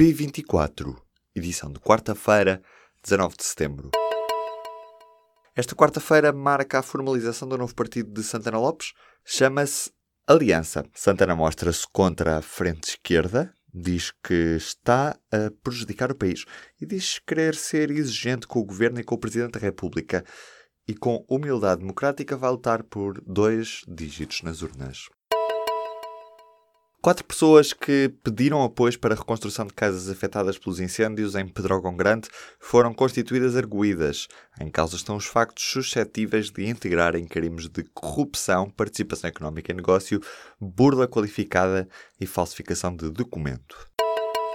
P24, edição de quarta-feira, 19 de setembro. Esta quarta-feira marca a formalização do novo partido de Santana Lopes, chama-se Aliança. Santana mostra-se contra a frente esquerda, diz que está a prejudicar o país e diz querer ser exigente com o governo e com o Presidente da República e com humildade democrática vai lutar por dois dígitos nas urnas. Quatro pessoas que pediram apoio para a reconstrução de casas afetadas pelos incêndios em Pedrógão Grande foram constituídas arguídas. Em causa estão os factos suscetíveis de integrarem crimes de corrupção, participação económica em negócio, burla qualificada e falsificação de documento.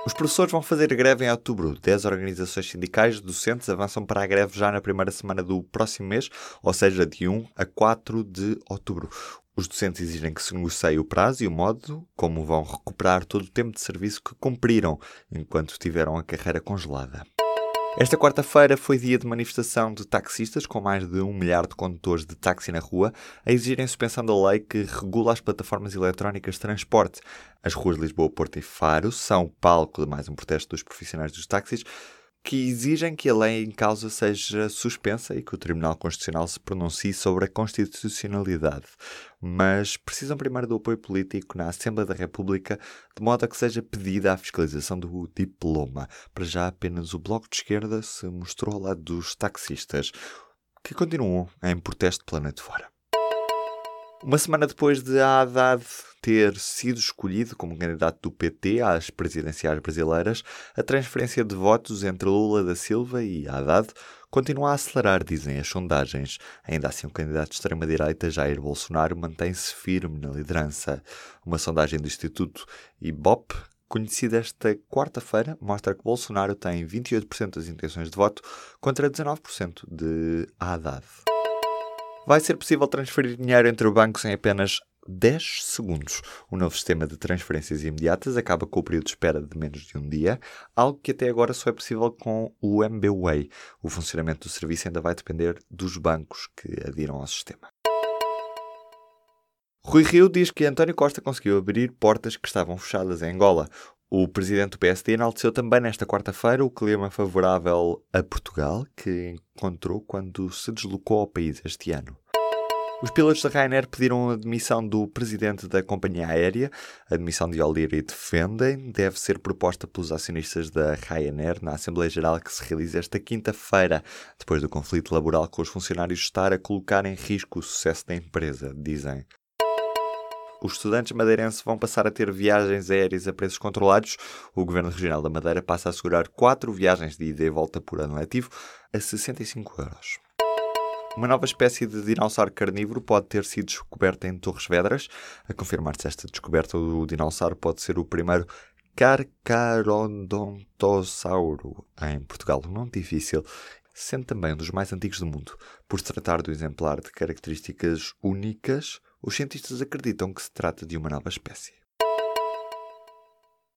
Os professores vão fazer greve em outubro. Dez organizações sindicais docentes avançam para a greve já na primeira semana do próximo mês, ou seja, de 1 a 4 de outubro. Os docentes exigem que se negocie o prazo e o modo como vão recuperar todo o tempo de serviço que cumpriram enquanto tiveram a carreira congelada. Esta quarta-feira foi dia de manifestação de taxistas, com mais de um milhar de condutores de táxi na rua, a exigirem suspensão da lei que regula as plataformas eletrónicas de transporte. As ruas de Lisboa, Porto e Faro são palco de mais um protesto dos profissionais dos táxis, que exigem que a lei em causa seja suspensa e que o Tribunal Constitucional se pronuncie sobre a constitucionalidade. Mas precisam primeiro do apoio político na Assembleia da República, de modo a que seja pedida a fiscalização do diploma. Para já, apenas o Bloco de Esquerda se mostrou ao lado dos taxistas, que continuam em protesto pela noite fora. Uma semana depois de Haddad ter sido escolhido como candidato do PT às presidenciais brasileiras, a transferência de votos entre Lula da Silva e Haddad continua a acelerar, dizem as sondagens. Ainda assim, o candidato de extrema-direita, Jair Bolsonaro, mantém-se firme na liderança. Uma sondagem do Instituto IBOP conhecida esta quarta-feira, mostra que Bolsonaro tem 28% das intenções de voto contra 19% de Haddad. Vai ser possível transferir dinheiro entre bancos em apenas 10 segundos. O novo sistema de transferências imediatas acaba com o período de espera de menos de um dia, algo que até agora só é possível com o MBWay. O funcionamento do serviço ainda vai depender dos bancos que adiram ao sistema. Rui Rio diz que António Costa conseguiu abrir portas que estavam fechadas em Angola. O presidente do PSD enalteceu também nesta quarta-feira o clima favorável a Portugal, que encontrou quando se deslocou ao país este ano. Os pilotos da Ryanair pediram a demissão do presidente da companhia aérea. A demissão de O'Leary defendem deve ser proposta pelos acionistas da Ryanair na Assembleia Geral que se realiza esta quinta-feira, depois do conflito laboral com os funcionários estar a colocar em risco o sucesso da empresa, dizem. Os estudantes madeirenses vão passar a ter viagens aéreas a preços controlados. O Governo Regional da Madeira passa a assegurar quatro viagens de ida e volta por ano letivo a 65 euros. Uma nova espécie de dinossauro carnívoro pode ter sido descoberta em Torres Vedras. A confirmar-se esta descoberta, o dinossauro pode ser o primeiro Carcharodontosauro em Portugal. Um nome difícil, sendo também um dos mais antigos do mundo. Por se tratar do exemplar de características únicas, os cientistas acreditam que se trata de uma nova espécie.